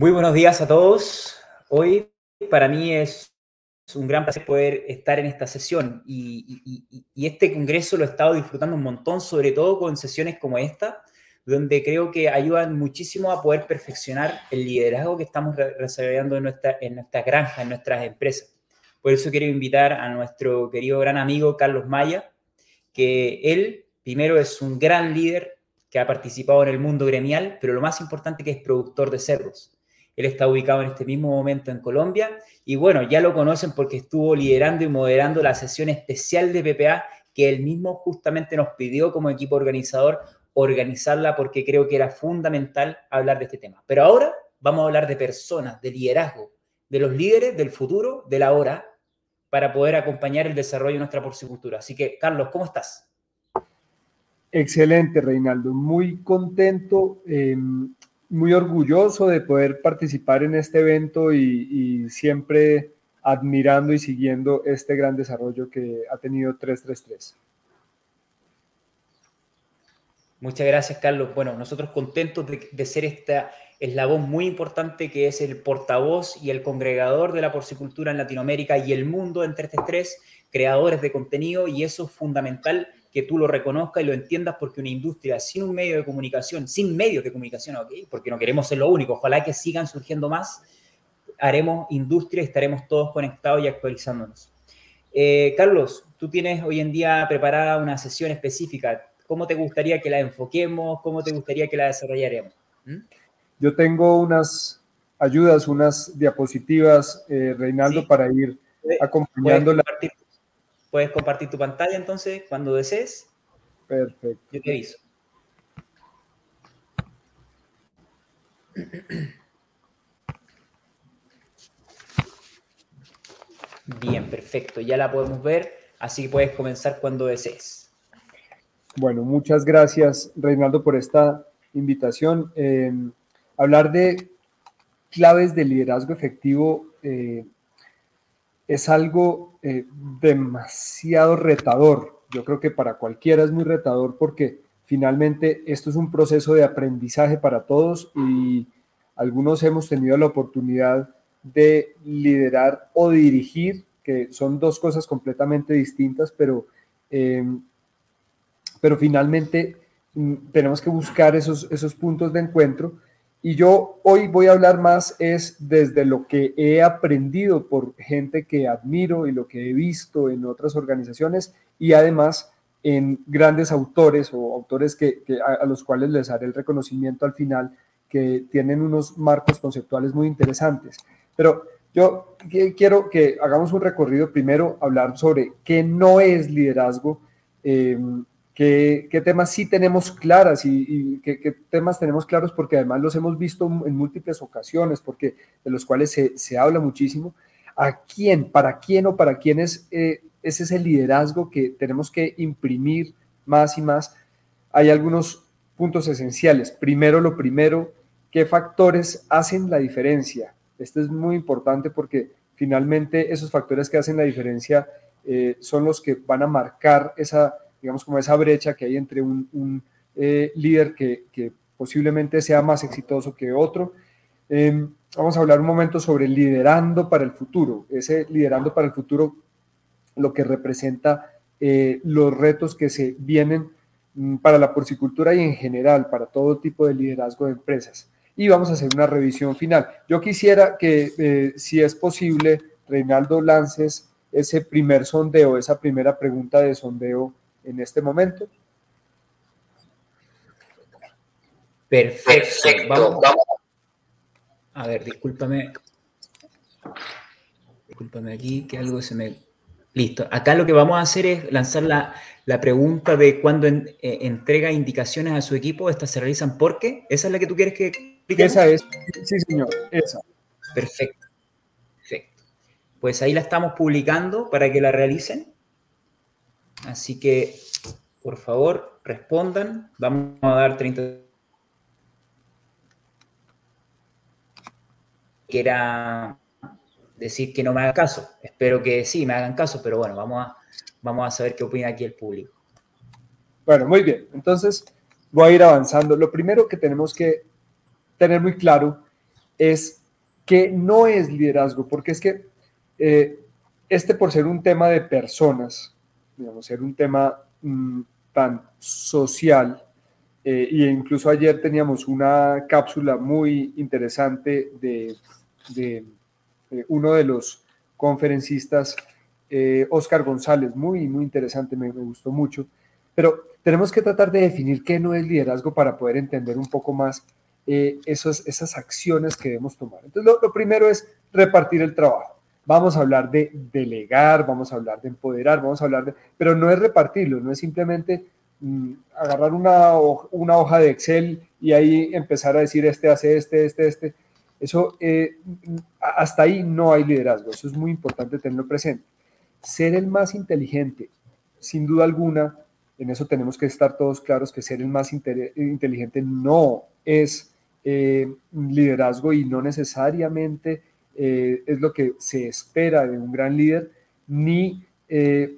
Muy buenos días a todos. Hoy para mí es un gran placer poder estar en esta sesión y, este congreso lo he estado disfrutando un montón, sobre todo con sesiones como esta, donde creo que ayudan muchísimo a poder perfeccionar el liderazgo que estamos desarrollando en nuestra, en nuestra granja, en nuestras empresas. Por eso quiero invitar a nuestro querido gran amigo Carlos Maya, que él primero es un gran líder que ha participado en el mundo gremial, pero lo más importante que es productor de cerdos. Él está ubicado en este mismo momento en Colombia y bueno, ya lo conocen porque estuvo liderando y moderando la sesión especial de PPA que él mismo justamente nos pidió como equipo organizador organizarla porque creo que era fundamental hablar de este tema. Pero ahora vamos a hablar de personas, de liderazgo, de los líderes del futuro, de la hora, para poder acompañar el desarrollo de nuestra porcicultura. Así que, Carlos, ¿cómo estás? Excelente, Reinaldo. Muy contento. Eh, muy orgulloso de poder participar en este evento y, siempre admirando y siguiendo este gran desarrollo que ha tenido 333. Muchas gracias, Carlos. Bueno, nosotros contentos de, ser esta eslabón muy importante que es el portavoz y el congregador de la porcicultura en Latinoamérica y el mundo en 333, creadores de contenido, y eso es fundamental que tú lo reconozcas y lo entiendas porque una industria sin un medio de comunicación, sin medios de comunicación. Porque no queremos ser lo único, ojalá que sigan surgiendo más, haremos industria y estaremos todos conectados y actualizándonos. Eh, Carlos, tú tienes hoy en día preparada una sesión específica. ¿Cómo te gustaría que la enfoquemos? ¿Cómo te gustaría que la desarrollaremos? ¿Mm? Yo tengo unas ayudas, unas diapositivas, eh, Reinaldo, para ir acompañando la... Puedes compartir tu pantalla entonces cuando desees. Perfecto. Yo te aviso. Bien, perfecto. Ya la podemos ver, así que puedes comenzar cuando desees. Bueno, muchas gracias, Reinaldo, por esta invitación. Eh, hablar de claves de liderazgo efectivo eh, es algo eh, demasiado retador. Yo creo que para cualquiera es muy retador porque finalmente esto es un proceso de aprendizaje para todos y algunos hemos tenido la oportunidad de liderar o dirigir, que son dos cosas completamente distintas, pero, eh, pero finalmente mm, tenemos que buscar esos, esos puntos de encuentro y yo hoy voy a hablar más es desde lo que he aprendido por gente que admiro y lo que he visto en otras organizaciones y además en grandes autores o autores que, a, los cuales les haré el reconocimiento al final, que tienen unos marcos conceptuales muy interesantes. Pero yo quiero que hagamos un recorrido primero, hablar sobre qué no es liderazgo. Eh, ¿Qué, temas sí tenemos claras y, qué, temas tenemos claros? Porque además los hemos visto en múltiples ocasiones, porque de los cuales se, habla muchísimo. ¿A quién, para quién o para quién es, eh, es ese liderazgo que tenemos que imprimir más y más? Hay algunos puntos esenciales. Primero, lo primero, ¿qué factores hacen la diferencia? Esto es muy importante porque finalmente esos factores que hacen la diferencia eh, son los que van a marcar esa digamos, como esa brecha que hay entre un, eh, líder que, posiblemente sea más exitoso que otro. Em, vamos a hablar un momento sobre liderando para el futuro. Ese liderando para el futuro, lo que representa eh, los retos que se vienen mm, para la porcicultura y en general para todo tipo de liderazgo de empresas. Y vamos a hacer una revisión final. Yo quisiera que, eh, si es posible, Reinaldo lances ese primer sondeo, esa primera pregunta de sondeo en este momento. Perfecto. Vamos. A ver, discúlpame. Discúlpame aquí, que algo se me... Listo. Acá lo que vamos a hacer es lanzar la, pregunta de cuándo eh, entrega indicaciones a su equipo. Estas se realizan por qué. ¿Esa es la que tú quieres que explique? Esa es. Sí, señor. Esa. Perfecto. Perfecto. Pues ahí la estamos publicando para que la realicen. Así que, por favor, respondan. Vamos a dar 30 quiera decir que no me haga caso. Espero que sí me hagan caso, pero bueno, vamos a, vamos a saber qué opina aquí el público. Bueno, muy bien. Entonces, voy a ir avanzando. Lo primero que tenemos que tener muy claro es que no es liderazgo, porque es que eh, este por ser un tema de personas, digamos, ser un tema mm, tan social, eh, y incluso ayer teníamos una cápsula muy interesante de, uno de los conferencistas, Oscar González, muy, muy interesante, me, me gustó mucho, pero tenemos que tratar de definir qué no es liderazgo para poder entender un poco más eh, esos, esas acciones que debemos tomar. Entonces, lo, primero es repartir el trabajo. Vamos a hablar de delegar, vamos a hablar de empoderar, vamos a hablar de... Pero no es repartirlo, no es simplemente mm, agarrar una, una, hoja de Excel y ahí empezar a decir este hace este, este, este. Eso, eh, hasta ahí no hay liderazgo, eso es muy importante tenerlo presente. Ser el más inteligente, sin duda alguna, en eso tenemos que estar todos claros que ser el más inteligente no es eh, liderazgo y no necesariamente eh, es lo que se espera de un gran líder, ni eh,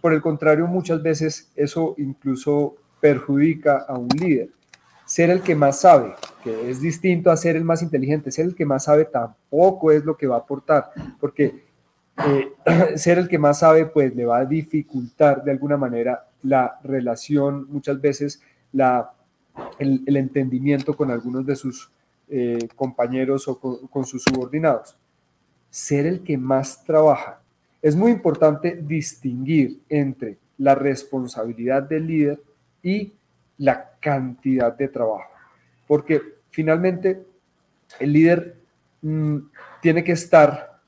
por el contrario muchas veces eso incluso perjudica a un líder. Ser el que más sabe, que es distinto a ser el más inteligente, ser el que más sabe tampoco es lo que va a aportar, porque ser el que más sabe pues le va a dificultar de alguna manera la relación, muchas veces la, el, entendimiento con algunos de sus eh, compañeros o con, sus subordinados. Ser el que más trabaja. Es muy importante distinguir entre la responsabilidad del líder y la cantidad de trabajo, porque finalmente el líder mm, tiene que estar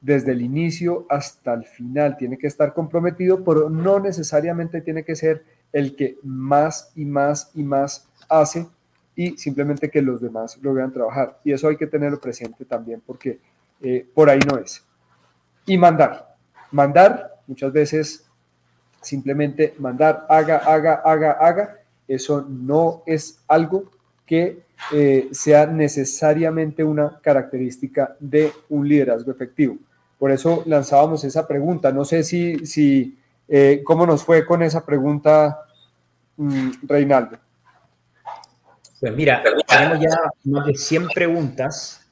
desde el inicio hasta el final. Tiene que estar comprometido, pero no necesariamente tiene que ser el que más y más y más hace y simplemente que los demás lo vean trabajar. Y eso hay que tenerlo presente también porque eh, por ahí no es. Y mandar. Mandar, muchas veces simplemente mandar, haga, haga, haga, haga. Eso no es algo que eh, sea necesariamente una característica de un liderazgo efectivo. Por eso lanzábamos esa pregunta. No sé si, si eh, cómo nos fue con esa pregunta, mm, Reinaldo. Pues mira, tenemos ya más de 100 preguntas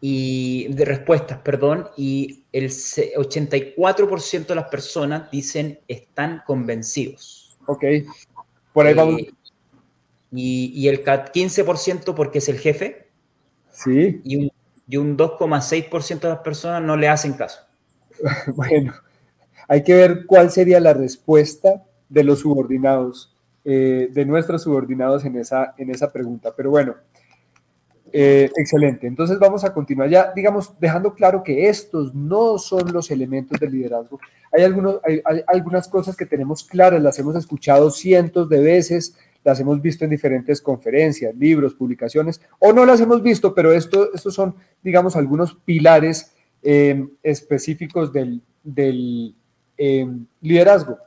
y de respuestas, perdón, y el 84% de las personas dicen están convencidos. Ok, por ahí vamos. Eh, y, y, el 15% porque es el jefe. Sí. Y un y un 2,6% de las personas no le hacen caso. bueno, hay que ver cuál sería la respuesta de los subordinados, eh, de nuestros subordinados en esa, en esa pregunta. Pero bueno, eh, excelente. Entonces vamos a continuar ya, digamos, dejando claro que estos no son los elementos del liderazgo. Hay, algunos, hay algunas cosas que tenemos claras, las hemos escuchado cientos de veces, las hemos visto en diferentes conferencias, libros, publicaciones, o no las hemos visto, pero esto, estos son, digamos, algunos pilares eh, específicos del, eh, liderazgo.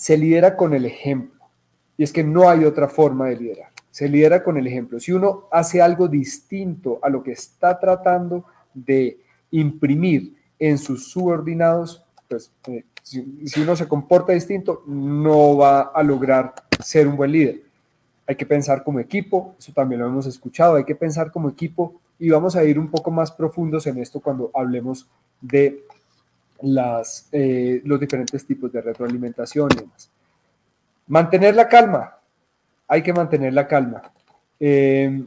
Se lidera con el ejemplo, y es que no hay otra forma de liderar. Se lidera con el ejemplo. Si uno hace algo distinto a lo que está tratando de imprimir en sus subordinados, pues eh, si, uno se comporta distinto, no va a lograr ser un buen líder. Hay que pensar como equipo, eso también lo hemos escuchado, hay que pensar como equipo y vamos a ir un poco más profundos en esto cuando hablemos de las, eh, los diferentes tipos de retroalimentación y demás. Mantener la calma, hay que mantener la calma. Eh,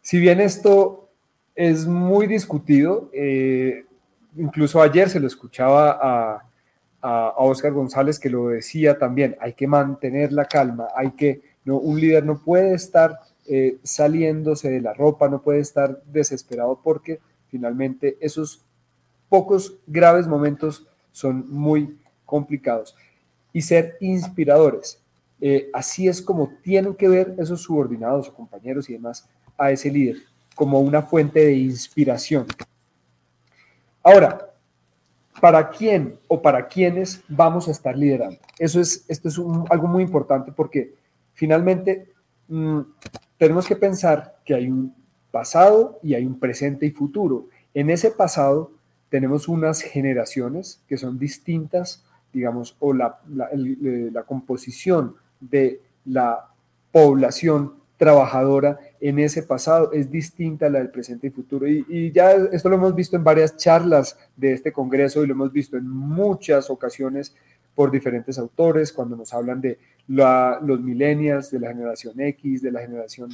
si bien esto es muy discutido, eh, incluso ayer se lo escuchaba a, a, Oscar González que lo decía también, hay que mantener la calma, hay que, no, un líder no puede estar saliéndose de la ropa, no puede estar desesperado porque finalmente esos pocos graves momentos son muy complicados. Y ser inspiradores. Eh, así es como tienen que ver esos subordinados o compañeros y demás a ese líder, como una fuente de inspiración. Ahora, para quién o para quiénes vamos a estar liderando. Eso es, esto es algo muy importante porque finalmente mm, tenemos que pensar que hay un pasado y hay un presente y futuro. En ese pasado tenemos unas generaciones que son distintas, digamos, o la, la, la composición de la población trabajadora en ese pasado es distinta a la del presente y futuro. Y, ya esto lo hemos visto en varias charlas de este Congreso y lo hemos visto en muchas ocasiones por diferentes autores cuando nos hablan de los millennials, de la generación X, de la generación...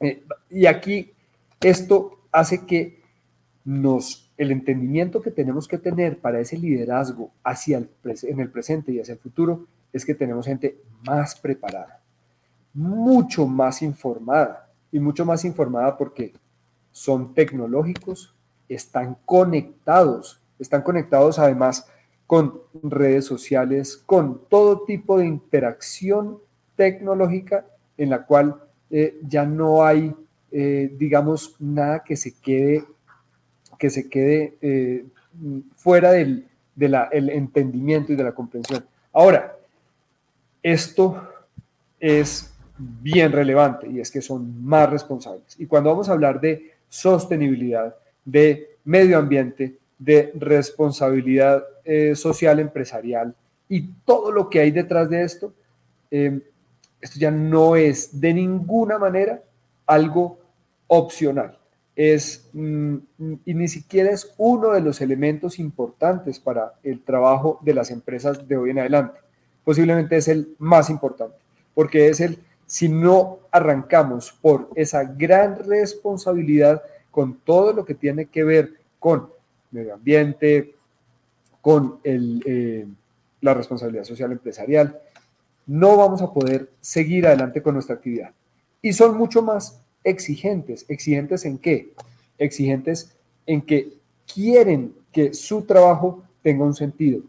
Eh, y aquí esto hace que nos, el entendimiento que tenemos que tener para ese liderazgo hacia el, en el presente y hacia el futuro es que tenemos gente más preparada mucho más informada y mucho más informada porque son tecnológicos, están conectados, están conectados además con redes sociales, con todo tipo de interacción tecnológica en la cual eh, ya no hay, eh, digamos, nada que se quede, que se quede eh, fuera del el entendimiento y de la comprensión. Ahora, esto es bien relevante y es que son más responsables. Y cuando vamos a hablar de sostenibilidad, de medio ambiente, de responsabilidad eh, social empresarial y todo lo que hay detrás de esto, eh, esto ya no es de ninguna manera algo opcional. Es, mm, y ni siquiera es uno de los elementos importantes para el trabajo de las empresas de hoy en adelante. Posiblemente es el más importante, porque es el si no arrancamos por esa gran responsabilidad con todo lo que tiene que ver con medio ambiente, con eh, la responsabilidad social empresarial, no vamos a poder seguir adelante con nuestra actividad. Y son mucho más exigentes. ¿Exigentes en qué? Exigentes en que quieren que su trabajo tenga un sentido,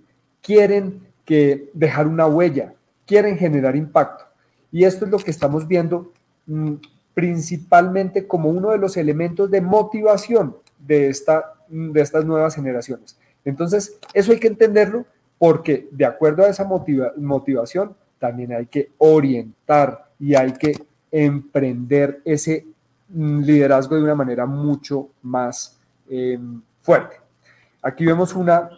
quieren que dejar una huella, quieren generar impacto. Y esto es lo que estamos viendo mm, principalmente como uno de los elementos de motivación de, esta, mm, de estas nuevas generaciones. Entonces, eso hay que entenderlo porque de acuerdo a esa motivación, también hay que orientar y hay que emprender ese liderazgo de una manera mucho más em, fuerte. Aquí vemos una,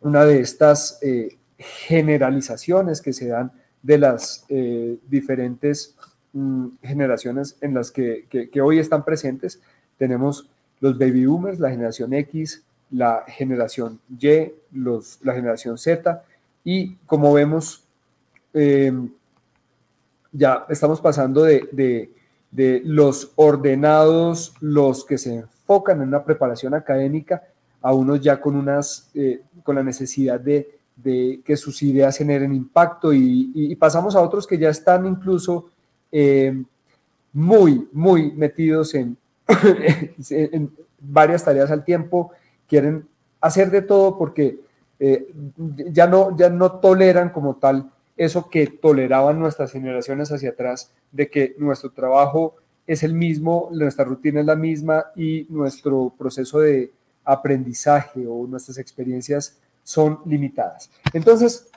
una de estas eh, generalizaciones que se dan de las eh, diferentes mm, generaciones en las que, hoy están presentes. Tenemos los baby boomers, la generación X, la generación Y, los, la generación Z, y como vemos, em, ya estamos pasando de, los ordenados, los que se enfocan en una preparación académica, a unos ya con, unas, eh, con la necesidad de de que sus ideas generen impacto y, pasamos a otros que ya están incluso eh, muy, muy metidos en, en, varias tareas al tiempo, quieren hacer de todo porque eh, ya, no, ya no toleran como tal eso que toleraban nuestras generaciones hacia atrás, de que nuestro trabajo es el mismo, nuestra rutina es la misma y nuestro proceso de aprendizaje o nuestras experiencias son limitadas. Entonces,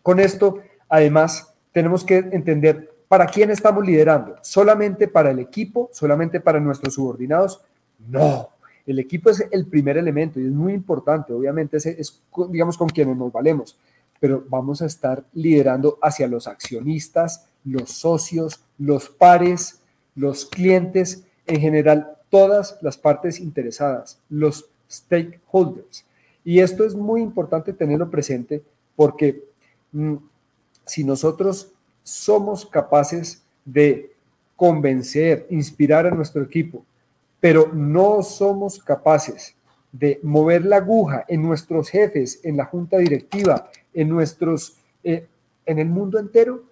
con esto, además, tenemos que entender para quién estamos liderando. ¿Solamente para el equipo? ¿Solamente para nuestros subordinados? No. El equipo es el primer elemento y es muy importante. Obviamente es, digamos, con quienes nos valemos, pero vamos a estar liderando hacia los accionistas, los socios, los pares, los clientes, en general, todas las partes interesadas, los stakeholders. Y esto es muy importante tenerlo presente porque mm, si nosotros somos capaces de convencer, inspirar a nuestro equipo, pero no somos capaces de mover la aguja en nuestros jefes, en la junta directiva, en nuestros, eh, en el mundo entero,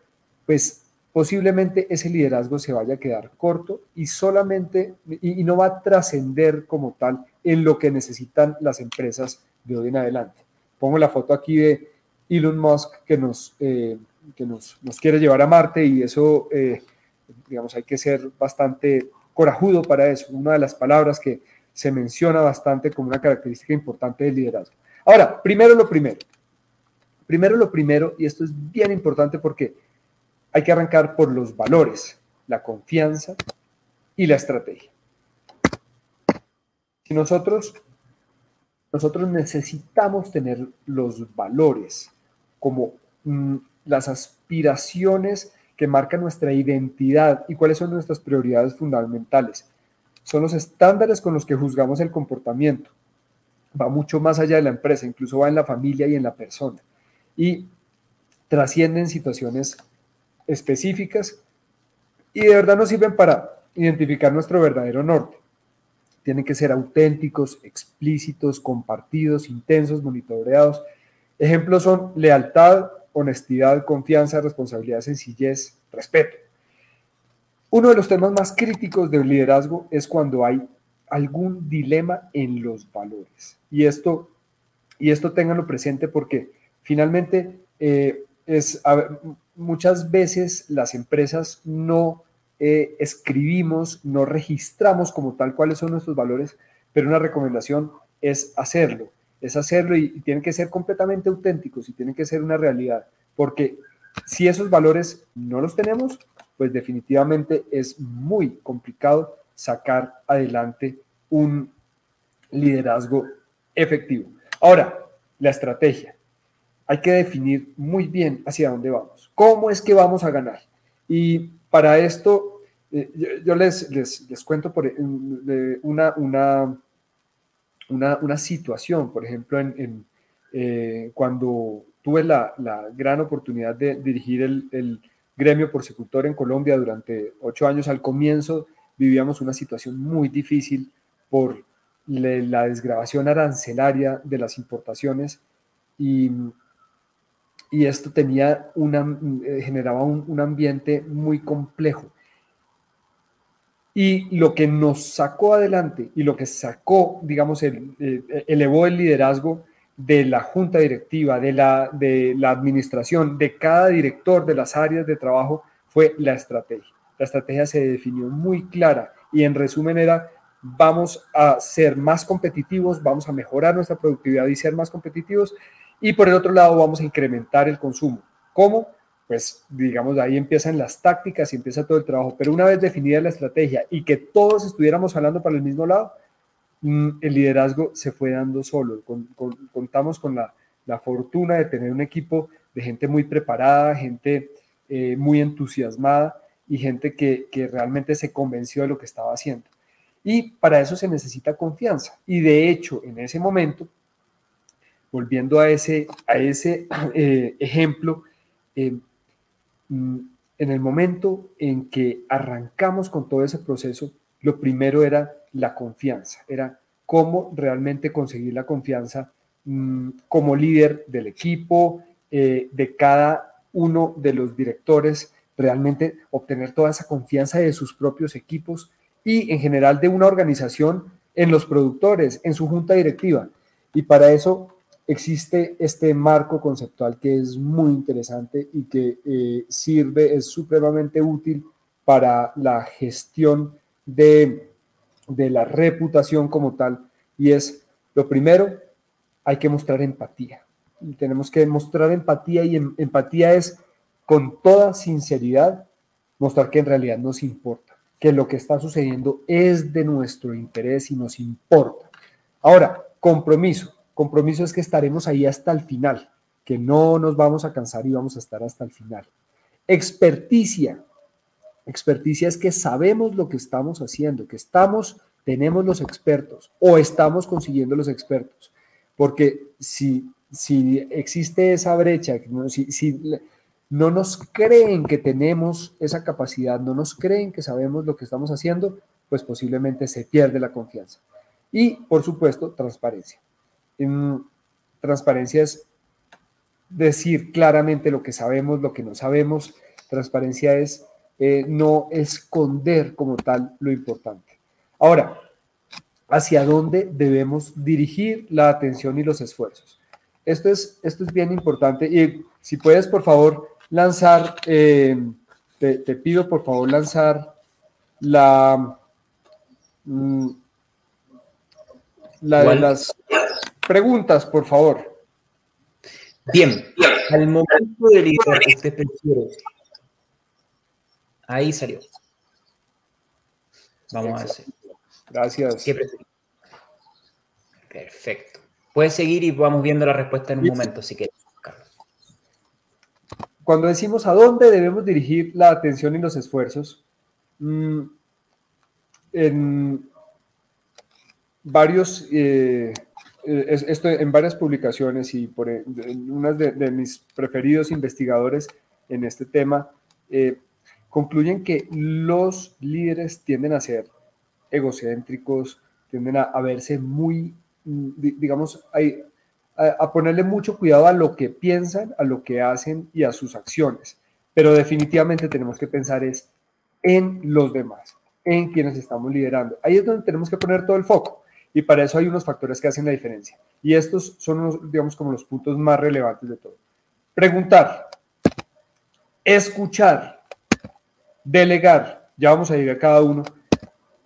pues posiblemente ese liderazgo se vaya a quedar corto y solamente, y no va a trascender como tal en lo que necesitan las empresas de hoy en adelante. Pongo la foto aquí de Elon Musk que nos, eh, que nos, nos, quiere llevar a Marte y eso, eh, digamos, hay que ser bastante corajudo para eso. Una de las palabras que se menciona bastante como una característica importante del liderazgo. Ahora, primero lo primero. Primero lo primero, y esto es bien importante porque hay que arrancar por los valores, la confianza y la estrategia. Si nosotros nosotros necesitamos tener los valores como mm, las aspiraciones que marcan nuestra identidad y cuáles son nuestras prioridades fundamentales. Son los estándares con los que juzgamos el comportamiento. Va mucho más allá de la empresa, incluso va en la familia y en la persona. Y trascienden situaciones específicas y de verdad nos sirven para identificar nuestro verdadero norte. Tienen que ser auténticos, explícitos, compartidos, intensos, monitoreados. Ejemplos son lealtad, honestidad, confianza, responsabilidad, sencillez, respeto. Uno de los temas más críticos del liderazgo es cuando hay algún dilema en los valores. Y esto, y esto ténganlo presente porque finalmente eh, es, muchas veces las empresas no eh, escribimos, no registramos como tal cuáles son nuestros valores, pero una recomendación es hacerlo, es hacerlo y, tienen que ser completamente auténticos y tienen que ser una realidad, porque si esos valores no los tenemos, pues definitivamente es muy complicado sacar adelante un liderazgo efectivo. Ahora, la estrategia hay que definir muy bien hacia dónde vamos, cómo es que vamos a ganar. Y para esto, eh, yo, les, les, cuento por, una, una, una, situación, por ejemplo, en, eh, cuando tuve la, gran oportunidad de dirigir el, gremio porcicultor en Colombia durante ocho años, al comienzo vivíamos una situación muy difícil por la desgrabación arancelaria de las importaciones y y esto tenía una, eh, generaba un, ambiente muy complejo. Y lo que nos sacó adelante y lo que sacó, digamos, el, elevó el liderazgo de la junta directiva, de la, de la administración, de cada director de las áreas de trabajo, fue la estrategia. La estrategia se definió muy clara y en resumen era, vamos a ser más competitivos, vamos a mejorar nuestra productividad y ser más competitivos y por el otro lado vamos a incrementar el consumo. ¿Cómo? Pues digamos, ahí empiezan las tácticas y empieza todo el trabajo. Pero una vez definida la estrategia y que todos estuviéramos hablando para el mismo lado, el liderazgo se fue dando solo. contamos con la, fortuna de tener un equipo de gente muy preparada, gente eh, muy entusiasmada y gente que, que realmente se convenció de lo que estaba haciendo. Y para eso se necesita confianza. Y de hecho, en ese momento, volviendo a ese, a ese eh, ejemplo, eh, mm, en el momento en que arrancamos con todo ese proceso, lo primero era la confianza, era cómo realmente conseguir la confianza mm, como líder del equipo, eh, de cada uno de los directores, realmente obtener toda esa confianza de sus propios equipos y en general de una organización en los productores, en su junta directiva. Y para eso existe este marco conceptual que es muy interesante y que eh, sirve, es supremamente útil para la gestión de, de la reputación como tal. Y es, lo primero, hay que mostrar empatía. Y tenemos que mostrar empatía y em, empatía es con toda sinceridad mostrar que en realidad nos importa, que lo que está sucediendo es de nuestro interés y nos importa. Ahora, compromiso. Compromiso es que estaremos ahí hasta el final, que no nos vamos a cansar y vamos a estar hasta el final. Experticia. Experticia es que sabemos lo que estamos haciendo, que estamos, tenemos los expertos o estamos consiguiendo los expertos. Porque si, si existe esa brecha, si, si no nos creen que tenemos esa capacidad, no nos creen que sabemos lo que estamos haciendo, pues posiblemente se pierde la confianza. Y, por supuesto, transparencia transparencia es decir claramente lo que sabemos, lo que no sabemos. Transparencia es eh, no esconder como tal lo importante. Ahora, ¿hacia dónde debemos dirigir la atención y los esfuerzos? Esto es, esto es bien importante y si puedes, por favor, lanzar, eh, te, pido por favor lanzar la, mm, la de las Preguntas, por favor. Bien, al momento de liderar, usted prefiere. Ahí salió. Vamos a ver. Gracias. Perfecto. Puede seguir y vamos viendo la respuesta en un momento, si quieres. cuando decimos a dónde debemos dirigir la atención y los esfuerzos, mm, en varios, eh, esto en varias publicaciones y por en unas de, mis preferidos investigadores en este tema, eh, concluyen que los líderes tienden a ser egocéntricos, tienden a, verse muy, mm, digamos, a, ponerle mucho cuidado a lo que piensan, a lo que hacen y a sus acciones. Pero definitivamente tenemos que pensar en los demás, en quienes estamos liderando. Ahí es donde tenemos que poner todo el foco. Y para eso hay unos factores que hacen la diferencia. Y estos son, digamos, como los puntos más relevantes de todo. Preguntar, escuchar, delegar, ya vamos a llegar a cada uno,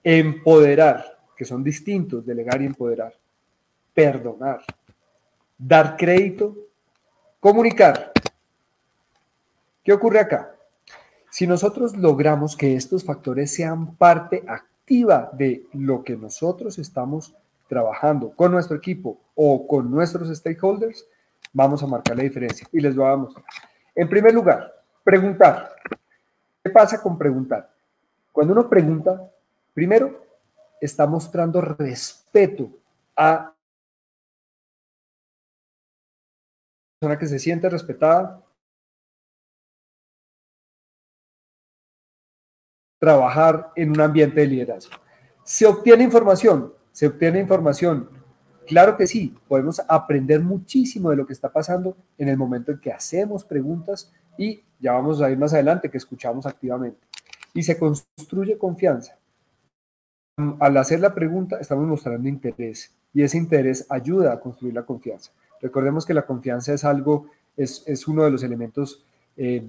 empoderar, que son distintos, delegar y empoderar, perdonar, dar crédito, comunicar. ¿Qué ocurre acá? Si nosotros logramos que estos factores sean parte activa de lo que nosotros estamos trabajando con nuestro equipo o con nuestros stakeholders, vamos a marcar la diferencia y les voy a mostrar. En primer lugar, preguntar. ¿Qué pasa con preguntar? Cuando uno pregunta, Primero, está mostrando respeto a la persona que se siente respetada, trabajar en un ambiente de liderazgo. ¿Se obtiene información? ¿Se obtiene información? Claro que sí, podemos aprender muchísimo de lo que está pasando en el momento en que hacemos preguntas y ya vamos a ir más adelante, que escuchamos activamente. Y se construye confianza al hacer la pregunta estamos mostrando interés y ese interés ayuda a construir la confianza. Recordemos que la confianza es algo, es, uno de los elementos eh,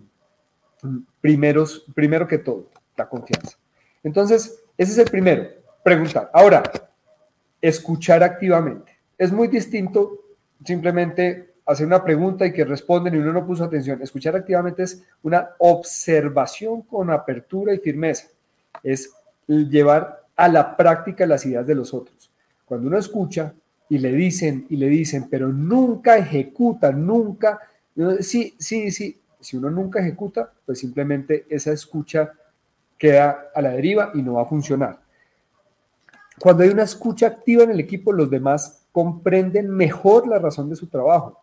primeros, primero que todo, la confianza. Entonces, ese es el primero, preguntar. Ahora, escuchar activamente. Es muy distinto simplemente hacer una pregunta y que responden y uno no puso atención. Escuchar activamente es una observación con apertura y firmeza. Es llevar a la práctica las ideas de los otros. Cuando uno escucha y le dicen y le dicen, pero nunca ejecuta, nunca, sí, sí, sí, si uno nunca ejecuta, pues simplemente esa escucha queda a la deriva y no va a funcionar. Cuando hay una escucha activa en el equipo, los demás comprenden mejor la razón de su trabajo,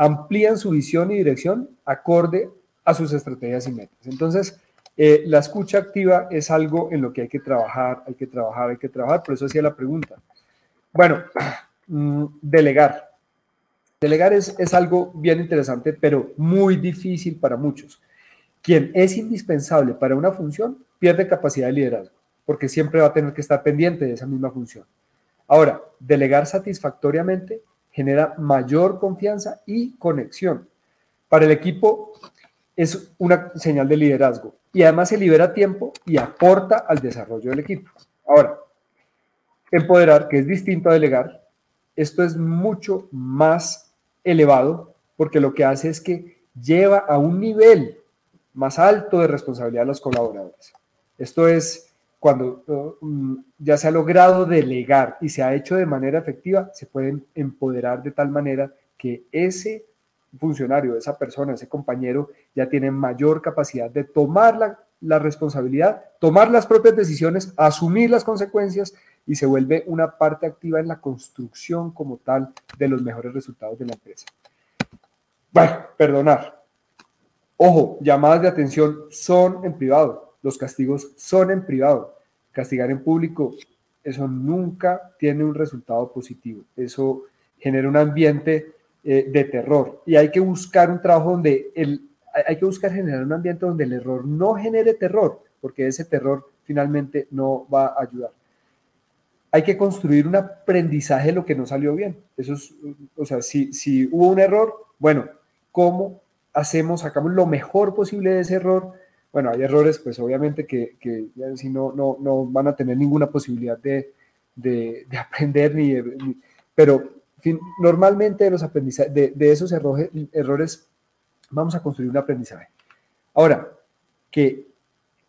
amplían su visión y dirección acorde a sus estrategias y metas. Entonces, eh, la escucha activa es algo en lo que hay que trabajar, hay que trabajar, hay que trabajar, por eso hacía la pregunta. Bueno, mm, delegar. Delegar es, es algo bien interesante, pero muy difícil para muchos. Quien es indispensable para una función pierde capacidad de liderazgo, porque siempre va a tener que estar pendiente de esa misma función. Ahora, delegar satisfactoriamente genera mayor confianza y conexión. Para el equipo es una señal de liderazgo y además se libera tiempo y aporta al desarrollo del equipo. Ahora, empoderar, que es distinto a delegar, esto es mucho más elevado porque lo que hace es que lleva a un nivel más alto de responsabilidad a los colaboradores. Esto es cuando mm, ya se ha logrado delegar y se ha hecho de manera efectiva, se pueden empoderar de tal manera que ese funcionario, esa persona, ese compañero, ya tiene mayor capacidad de tomar la, la, responsabilidad, tomar las propias decisiones, asumir las consecuencias y se vuelve una parte activa en la construcción como tal de los mejores resultados de la empresa. Bueno, perdonar. Ojo, llamadas de atención son en privado, los castigos son en privado. Castigar en público, eso nunca tiene un resultado positivo. Eso genera un ambiente eh, de terror. Y hay que buscar un trabajo donde el, hay que buscar generar un ambiente donde el error no genere terror, porque ese terror finalmente no va a ayudar. Hay que construir un aprendizaje de lo que no salió bien. Eso es, o sea, si, si hubo un error, bueno, ¿cómo hacemos, sacamos lo mejor posible de ese error? Bueno, hay errores, pues obviamente que, que si no, no, no van a tener ninguna posibilidad de, de, aprender, ni, ni, pero normalmente de, los de, de esos errores, errores vamos a construir un aprendizaje. Ahora, que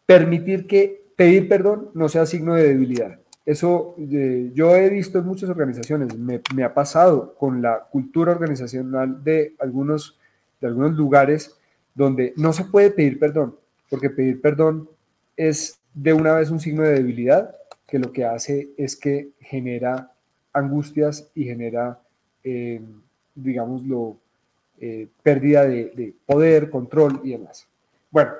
permitir que pedir perdón no sea signo de debilidad. Eso eh, yo he visto en muchas organizaciones, me, me, ha pasado con la cultura organizacional de algunos, de algunos lugares donde no se puede pedir perdón, porque pedir perdón es de una vez un signo de debilidad que lo que hace es que genera angustias y genera, eh, digámoslo, eh, pérdida de, poder, control y demás. Bueno,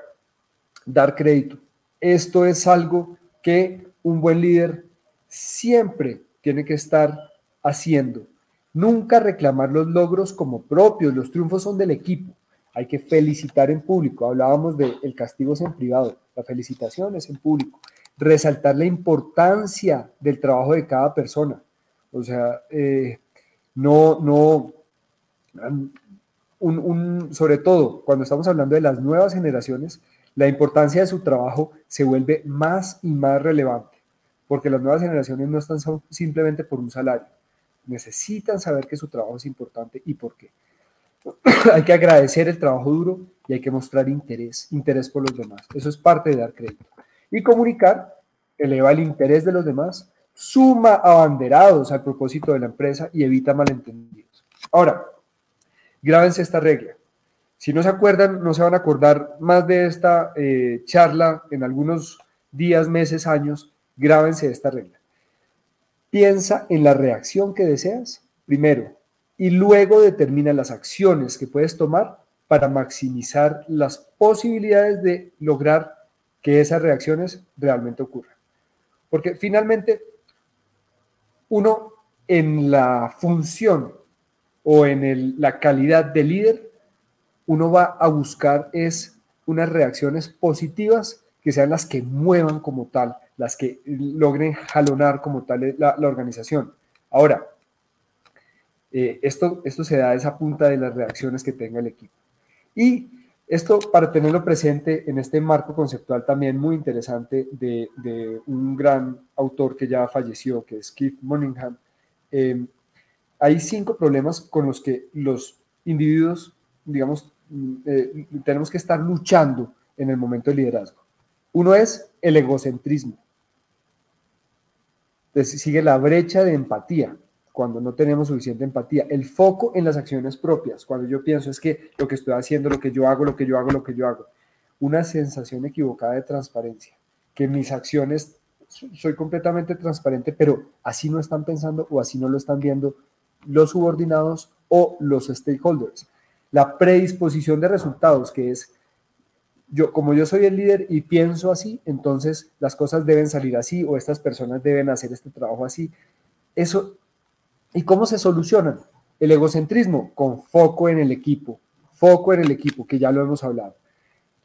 dar crédito. Esto es algo que un buen líder siempre tiene que estar haciendo. Nunca reclamar los logros como propios, los triunfos son del equipo. Hay que felicitar en público. Hablábamos de el castigo es en privado, la felicitación es en público. Resaltar la importancia del trabajo de cada persona. O sea, eh, no, no, un, sobre todo cuando estamos hablando de las nuevas generaciones, la importancia de su trabajo se vuelve más y más relevante, porque las nuevas generaciones no están simplemente por un salario, necesitan saber que su trabajo es importante y por qué. hay que agradecer el trabajo duro y hay que mostrar interés, interés por los demás. Eso es parte de dar crédito. Y comunicar eleva el interés de los demás, suma abanderados al propósito de la empresa y evita malentendidos. Ahora, grábense esta regla. Si no se acuerdan, no se van a acordar más de esta eh, charla en algunos días, meses, años, grábense esta regla. Piensa en la reacción que deseas primero y luego determina las acciones que puedes tomar para maximizar las posibilidades de lograr que esas reacciones realmente ocurran. Porque finalmente, uno en la función o en la calidad de líder, uno va a buscar es unas reacciones positivas que sean las que muevan como tal, las que logren jalonar como tal la, organización. Ahora, eh, esto, esto se da a esa punta de las reacciones que tenga el equipo. Y esto para tenerlo presente en este marco conceptual también muy interesante de, un gran autor que ya falleció, que es Keith Moningham, eh, hay cinco problemas con los que los individuos, digamos, mm, eh, tenemos que estar luchando en el momento de liderazgo. Uno es el egocentrismo. Sigue la brecha de empatía, cuando no tenemos suficiente empatía. El foco en las acciones propias, cuando yo pienso es que lo que estoy haciendo, lo que yo hago, lo que yo hago, lo que yo hago. Una sensación equivocada de transparencia, que mis acciones soy completamente transparente, pero así no están pensando o así no lo están viendo los subordinados o los stakeholders. La predisposición de resultados, que es yo, como yo soy el líder y pienso así, entonces las cosas deben salir así o estas personas deben hacer este trabajo así. Eso, ¿y cómo se solucionan? El egocentrismo con foco en el equipo, foco en el equipo, que ya lo hemos hablado.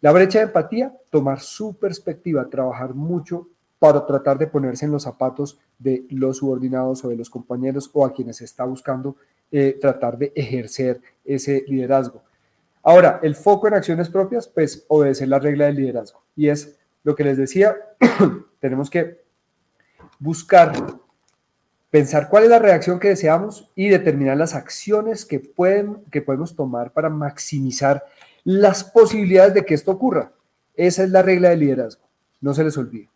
La brecha de empatía, tomar su perspectiva, trabajar mucho para tratar de ponerse en los zapatos de los subordinados o de los compañeros o a quienes está buscando eh, tratar de ejercer ese liderazgo. Ahora, el foco en acciones propias, pues obedecer la regla del liderazgo. Y es lo que les decía, tenemos que buscar, pensar cuál es la reacción que deseamos y determinar las acciones que, pueden, que podemos tomar para maximizar las posibilidades de que esto ocurra. Esa es la regla del liderazgo. No se les olvide.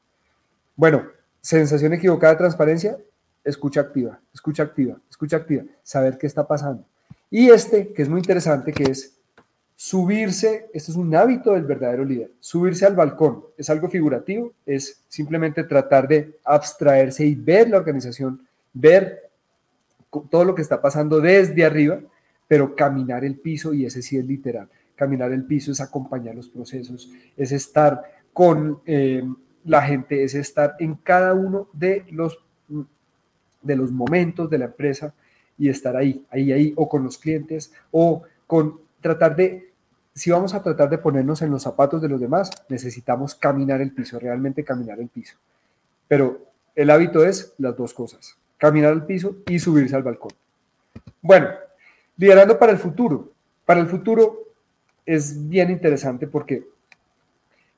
Bueno, sensación equivocada de transparencia, escucha activa, escucha activa, escucha activa, saber qué está pasando. Y este, que es muy interesante, que es subirse, esto es un hábito del verdadero líder, subirse al balcón, es algo figurativo, es simplemente tratar de abstraerse y ver la organización, ver todo lo que está pasando desde arriba, pero caminar el piso, y ese sí es literal, caminar el piso es acompañar los procesos, es estar con... Eh, la gente es estar en cada uno de los, de los momentos de la empresa y estar ahí, ahí, ahí, o con los clientes, o con tratar de, si vamos a tratar de ponernos en los zapatos de los demás, necesitamos caminar el piso, realmente caminar el piso. Pero el hábito es las dos cosas, caminar el piso y subirse al balcón. Bueno, liderando para el futuro. Para el futuro es bien interesante porque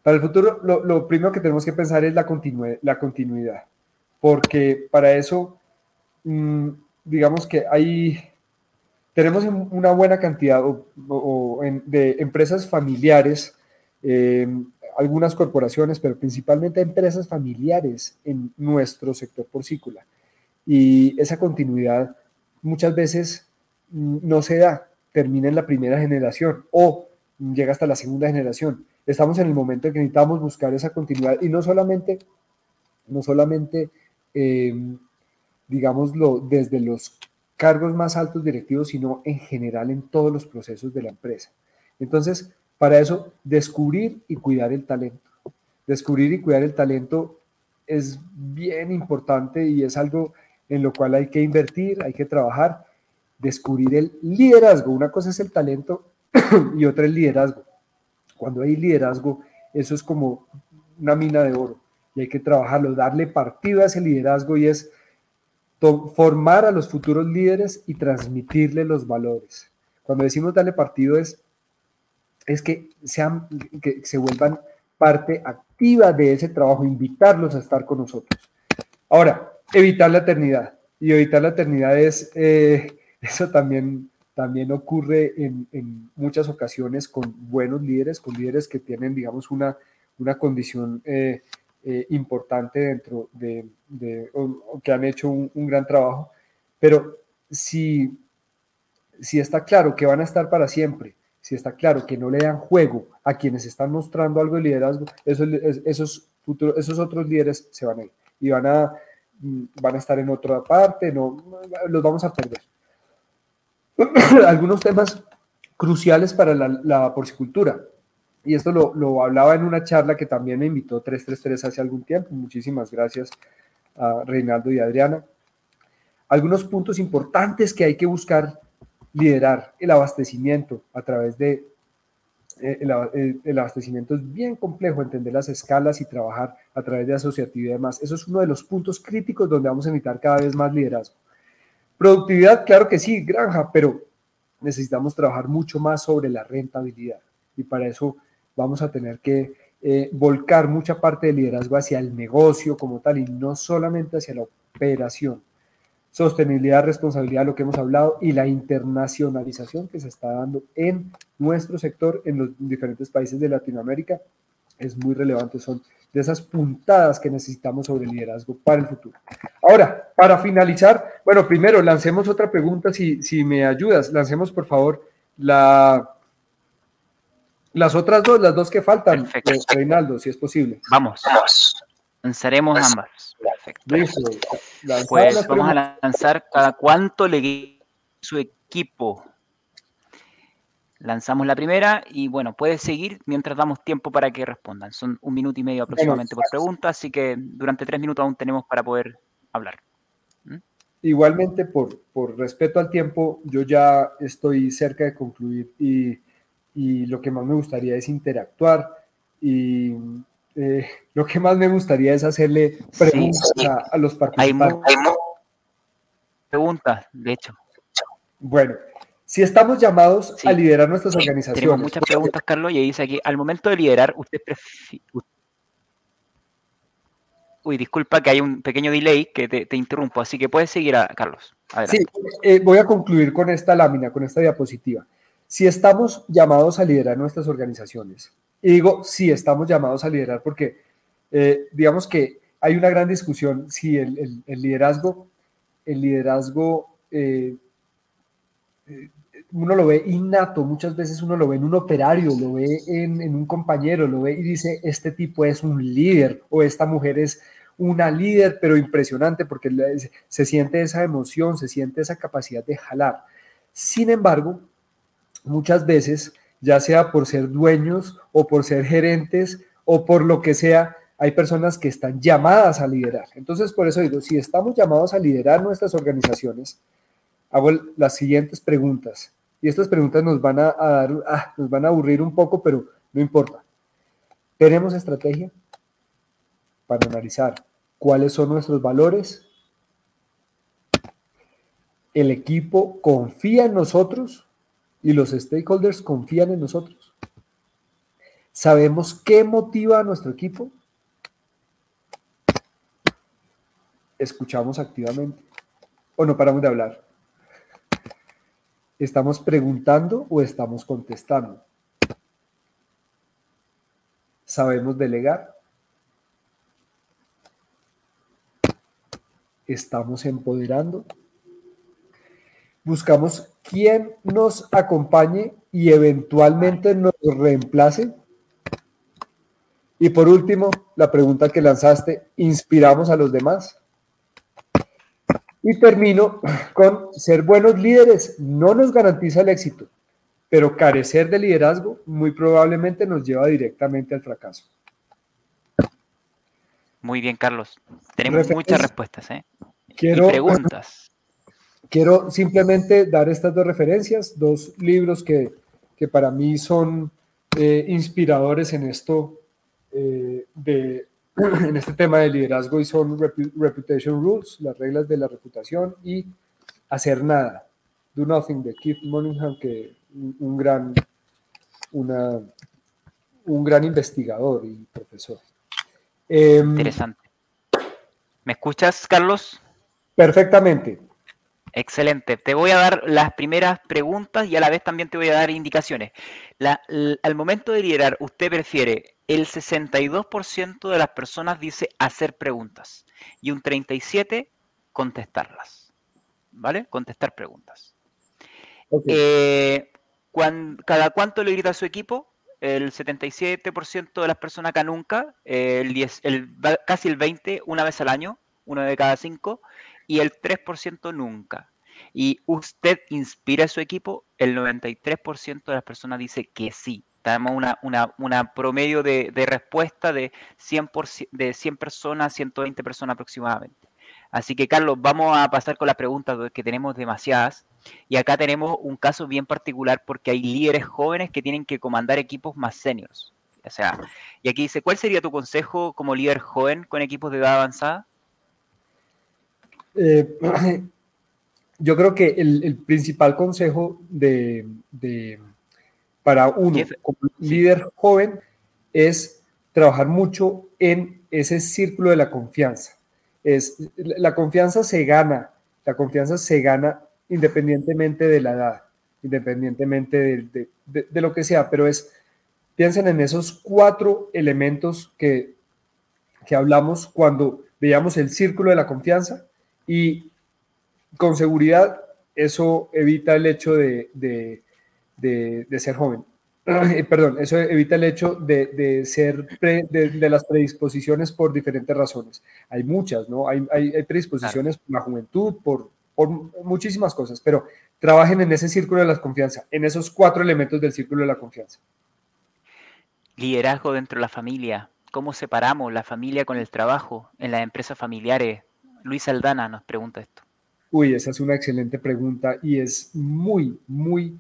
para el futuro, lo, primero que tenemos que pensar es la, la continuidad, porque para eso, mm, digamos que hay, tenemos una buena cantidad de empresas familiares, eh, algunas corporaciones, pero principalmente empresas familiares en nuestro sector porcícola. Y esa continuidad muchas veces mm, no se da, termina en la primera generación o llega hasta la segunda generación. Estamos en el momento en que necesitamos buscar esa continuidad y no solamente, no solamente eh, digámoslo, desde los cargos más altos directivos, sino en general en todos los procesos de la empresa. Entonces, para eso, descubrir y cuidar el talento. Descubrir y cuidar el talento es bien importante y es algo en lo cual hay que invertir, hay que trabajar. Descubrir el liderazgo. Una cosa es el talento y otra el liderazgo. Cuando hay liderazgo, eso es como una mina de oro y hay que trabajarlo, darle partido a ese liderazgo y es formar a los futuros líderes y transmitirle los valores. Cuando decimos darle partido es, es que, sean, que se vuelvan parte activa de ese trabajo, invitarlos a estar con nosotros. Ahora, evitar la eternidad. Y evitar la eternidad es, eh, eso también, también ocurre en, muchas ocasiones con buenos líderes, con líderes que tienen, digamos, una, una condición eh, eh, importante dentro de, que han hecho un, gran trabajo, pero si, si está claro que van a estar para siempre, si está claro que no le dan juego a quienes están mostrando algo de liderazgo, esos, esos, futuros, esos otros líderes se van a ir y van a, van a estar en otra parte, no, los vamos a perder. Algunos temas cruciales para la, la porcicultura y esto lo, hablaba en una charla que también me invitó 333 hace algún tiempo. Muchísimas gracias a Reinaldo y Adriana. Algunos puntos importantes que hay que buscar liderar el abastecimiento a través de el, el, abastecimiento es bien complejo, entender las escalas y trabajar a través de asociatividad y demás. Eso es uno de los puntos críticos donde vamos a necesitar cada vez más liderazgo. Productividad, claro que sí, granja, pero necesitamos trabajar mucho más sobre la rentabilidad. Y para eso vamos a tener que eh, volcar mucha parte del liderazgo hacia el negocio como tal y no solamente hacia la operación. Sostenibilidad, responsabilidad, lo que hemos hablado, y la internacionalización que se está dando en nuestro sector, en los diferentes países de Latinoamérica, es muy relevante. Son de esas puntadas que necesitamos sobre el liderazgo para el futuro. Ahora, para finalizar, bueno, primero lancemos otra pregunta, si, si me ayudas, lancemos por favor la, las otras dos, las dos que faltan, Perfecto. Reinaldo, si es posible. Vamos. Vamos. Lanzaremos pues, ambas. Perfecto. Listo. Pues vamos a lanzar cada cuánto le su equipo. Lanzamos la primera y bueno, puedes seguir mientras damos tiempo para que respondan. Son un minuto y medio aproximadamente por pregunta, así que durante tres minutos aún tenemos para poder hablar. ¿Mm? Igualmente, por, por respeto al tiempo, yo ya estoy cerca de concluir y y lo que más me gustaría es interactuar y eh, lo que más me gustaría es hacerle preguntas A, los participantes. Hay, preguntas, de hecho. Bueno, si estamos llamados a liderar nuestras organizaciones. Tenemos muchas preguntas, Carlos, y dice aquí, al momento de liderar, usted prefiere... Uy, disculpa que hay un pequeño delay que te, interrumpo, así que puedes seguir, a Carlos. Sí, eh, voy a concluir con esta lámina, con esta diapositiva si estamos llamados a liderar nuestras organizaciones, y digo si estamos llamados a liderar porque eh, digamos que hay una gran discusión si el, liderazgo, el liderazgo, eh, eh, uno lo ve innato, muchas veces uno lo ve en un operario, lo ve en, en un compañero, lo ve y dice, este tipo es un líder o esta mujer es una líder, pero impresionante porque se siente esa emoción, se siente esa capacidad de jalar. Sin embargo, muchas veces, ya sea por ser dueños o por ser gerentes o por lo que sea, hay personas que están llamadas a liderar. Entonces, por eso digo, si estamos llamados a liderar nuestras organizaciones, hago las siguientes preguntas. Y estas preguntas nos van a, dar, ah, nos van a aburrir un poco, pero no importa. ¿Tenemos estrategia para analizar cuáles son nuestros valores? ¿El equipo confía en nosotros? Y los stakeholders confían en nosotros. ¿Sabemos qué motiva a nuestro equipo? ¿Escuchamos activamente o no paramos de hablar? ¿Estamos preguntando o estamos contestando? ¿Sabemos delegar? ¿Estamos empoderando? Buscamos quién nos acompañe y eventualmente nos reemplace. Y por último, la pregunta que lanzaste, ¿inspiramos a los demás? Y termino con ser buenos líderes no nos garantiza el éxito, pero carecer de liderazgo muy probablemente nos lleva directamente al fracaso. Muy bien, Carlos. Tenemos muchas respuestas ¿eh? quiero, y preguntas. Quiero simplemente dar estas dos referencias, dos libros que, que para mí son eh, inspiradores en esto eh, de en este tema de liderazgo y son Reputation Rules, las reglas de la reputación y hacer nada. Do Nothing de Keith Monaghan, que un gran, una, un gran investigador y profesor. Em, Interesante. ¿Me escuchas, Carlos? Perfectamente. Excelente. Te voy a dar las primeras preguntas y a la vez también te voy a dar indicaciones. al momento de liderar, ¿usted prefiere el 62% de las personas dice hacer preguntas y un 37% contestarlas. ¿Vale? Contestar preguntas. Eh, ¿Cada cuánto le grita a su equipo? El 77% de las personas acá nunca, el, 10, el casi el 20% una vez al año, uno de cada cinco, y el 3% nunca. Y usted inspira a su equipo, el 93% de las personas dice que sí, tenemos una, una, promedio de, respuesta de 100, de 100 personas, 120 personas aproximadamente. Así que, Carlos, vamos a pasar con las preguntas, que tenemos demasiadas. Y acá tenemos un caso bien particular porque hay líderes jóvenes que tienen que comandar equipos más seniors. O sea, y aquí dice, ¿cuál sería tu consejo como líder joven con equipos de edad avanzada? Eh, yo creo que el, principal consejo de para uno como líder joven es trabajar mucho en ese círculo de la confianza. Es, la confianza se gana, la confianza se gana independientemente de la edad, independientemente de, lo que sea, pero es, piensen en esos cuatro elementos que, que hablamos cuando veíamos el círculo de la confianza y con seguridad eso evita el hecho de de, ser joven. Eh, perdón, eso evita el hecho de, ser de, las predisposiciones por diferentes razones. Hay muchas, ¿no? Hay, predisposiciones por la juventud, por, por muchísimas cosas, pero trabajen en ese círculo de la confianza, en esos cuatro elementos del círculo de la confianza. Liderazgo dentro de la familia. ¿Cómo separamos la familia con el trabajo en las empresas familiares? Luis Aldana nos pregunta esto. Uy, esa es una excelente pregunta y es muy, muy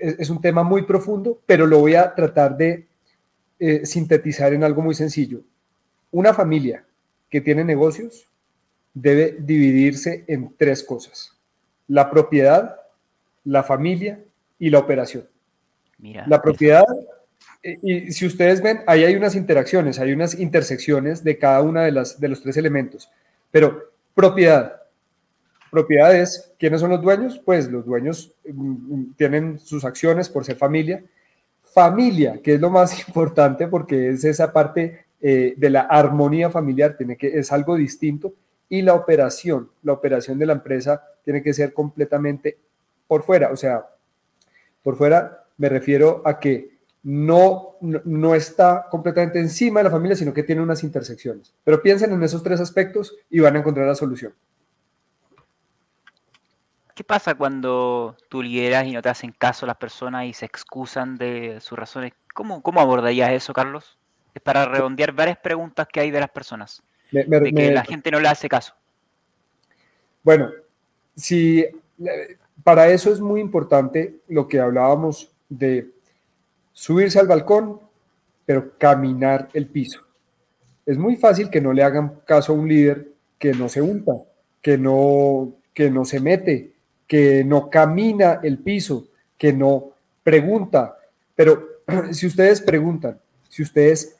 es, un tema muy profundo, pero lo voy a tratar de eh, sintetizar en algo muy sencillo. Una familia que tiene negocios debe dividirse en tres cosas. La propiedad, la familia y la operación. Mira, la propiedad, eh, y si ustedes ven, ahí hay unas interacciones, hay unas intersecciones de cada una de, las, de los tres elementos. Pero propiedad, Propiedades, ¿quiénes son los dueños? Pues los dueños mm, mm, tienen sus acciones por ser familia. Familia, que es lo más importante porque es esa parte eh, de la armonía familiar, tiene que, es algo distinto. Y la operación, la operación de la empresa tiene que ser completamente por fuera. O sea, por fuera me refiero a que no, no, está completamente encima de la familia, sino que tiene unas intersecciones. Pero piensen en esos tres aspectos y van a encontrar la solución. ¿Qué pasa cuando tú lideras y no te hacen caso las personas y se excusan de sus razones? ¿Cómo, cómo abordarías eso, Carlos? Es para redondear varias preguntas que hay de las personas. de que la gente no le hace caso. Bueno, si para eso es muy importante lo que hablábamos de subirse al balcón, pero caminar el piso. Es muy fácil que no le hagan caso a un líder que no se unta, que no, que no se mete, que no camina el piso, que no pregunta. Pero si ustedes preguntan, si ustedes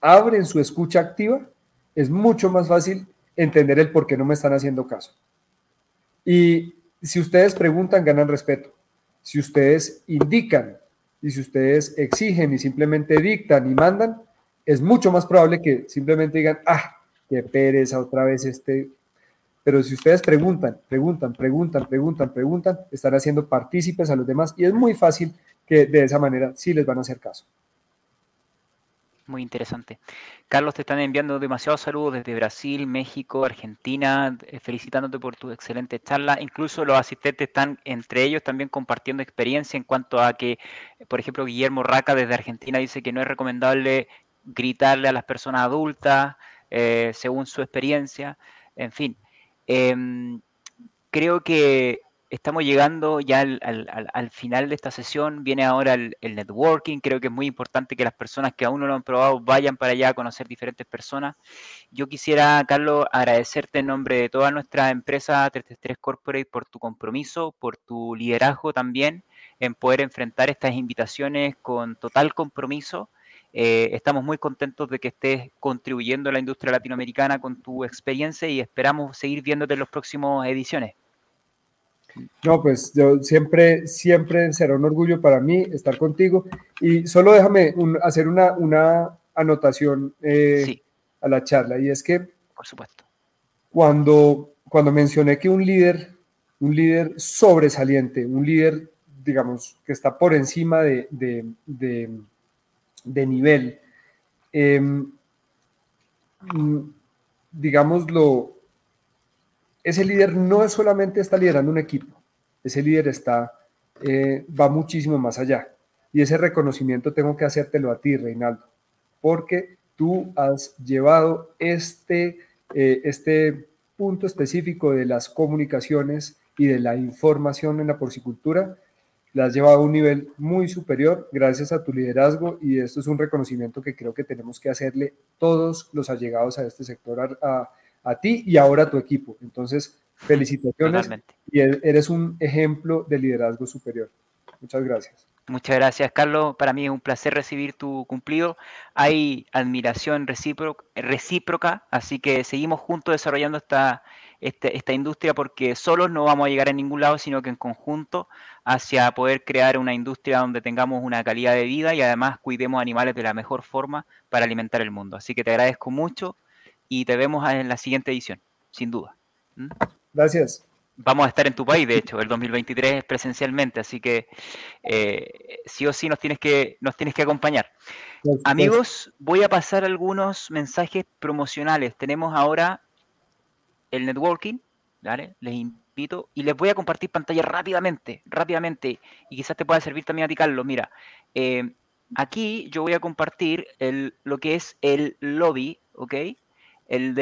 abren su escucha activa, es mucho más fácil entender el por qué no me están haciendo caso. Y si ustedes preguntan, ganan respeto. Si ustedes indican y si ustedes exigen y simplemente dictan y mandan, es mucho más probable que simplemente digan, ah, qué pereza otra vez este Pero si ustedes preguntan, preguntan, preguntan, preguntan, preguntan, están haciendo partícipes a los demás y es muy fácil que de esa manera sí les van a hacer caso. Muy interesante. Carlos, te están enviando demasiados saludos desde Brasil, México, Argentina, eh, felicitándote por tu excelente charla. Incluso los asistentes están entre ellos también compartiendo experiencia en cuanto a que, por ejemplo, Guillermo Raca desde Argentina dice que no es recomendable gritarle a las personas adultas eh, según su experiencia. En fin, em, creo que estamos llegando ya al, final de esta sesión. Viene ahora el, networking. Creo que es muy importante que las personas que aún no lo han probado vayan para allá a conocer diferentes personas. Yo quisiera, Carlos, agradecerte en nombre de toda nuestra empresa 333 Corporate por tu compromiso, por tu liderazgo también en poder enfrentar estas invitaciones con total compromiso. Eh, estamos muy contentos de que estés contribuyendo a la industria latinoamericana con tu experiencia y esperamos seguir viéndote en las próximas ediciones. No, pues yo siempre, siempre será un orgullo para mí estar contigo. Y solo déjame hacer una, una anotación eh, a la charla, y es que, por supuesto, cuando, cuando mencioné que un líder, un líder sobresaliente, un líder, digamos, que está por encima de, de, nivel, eh, digámoslo, ese líder no solamente está liderando un equipo, ese líder está, eh, va muchísimo más allá. Y ese reconocimiento tengo que hacértelo a ti, Reinaldo, porque tú has llevado este, eh, este punto específico de las comunicaciones y de la información en la porcicultura, la has llevado a un nivel muy superior gracias a tu liderazgo y esto es un reconocimiento que creo que tenemos que hacerle todos los allegados a este sector a ti y ahora a tu equipo. Entonces, felicitaciones y e-, eres un ejemplo de liderazgo superior. Muchas gracias. Muchas gracias, Carlos. Para mí es un placer recibir tu cumplido. Hay admiración recíproca, así que seguimos juntos desarrollando esta, este, esta industria porque solos no vamos a llegar a ningún lado, sino que en conjunto hacia poder crear una industria donde tengamos una calidad de vida y además cuidemos animales de la mejor forma para alimentar el mundo. Así que te agradezco mucho y te vemos en la siguiente edición, sin duda. ¿Mm? Gracias. Vamos a estar en tu país, de hecho, el 2023 presencialmente, así que eh, sí o sí nos tienes que, nos tienes que acompañar. Amigos, voy a pasar algunos mensajes promocionales. Tenemos ahora el networking, ¿vale? Les invito y les voy a compartir pantalla rápidamente, rápidamente, y quizás te pueda servir también a ti, Carlos. Mira, eh, aquí yo voy a compartir el, lo que es el lobby, ¿ok? El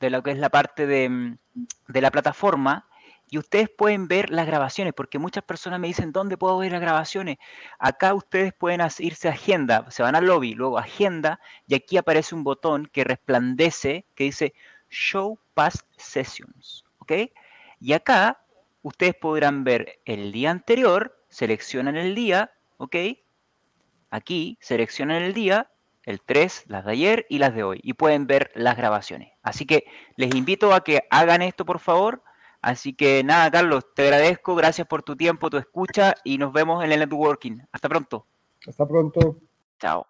de lo que es la parte mm, de, la plataforma y ustedes pueden ver las grabaciones, porque muchas personas me dicen, ¿dónde puedo ver las grabaciones? Acá ustedes pueden irse a agenda, se van al lobby, luego agenda, y aquí aparece un botón que resplandece, que dice Show Past Sessions. Y acá ustedes podrán ver el día anterior, seleccionan el día. Aquí seleccionan el día el 3, las de ayer y las de hoy, y pueden ver las grabaciones. Así que les invito a que hagan esto, por favor. Así que nada, Carlos, te agradezco, gracias por tu tiempo, tu escucha y nos vemos en el networking. Hasta pronto. Hasta pronto. Chao.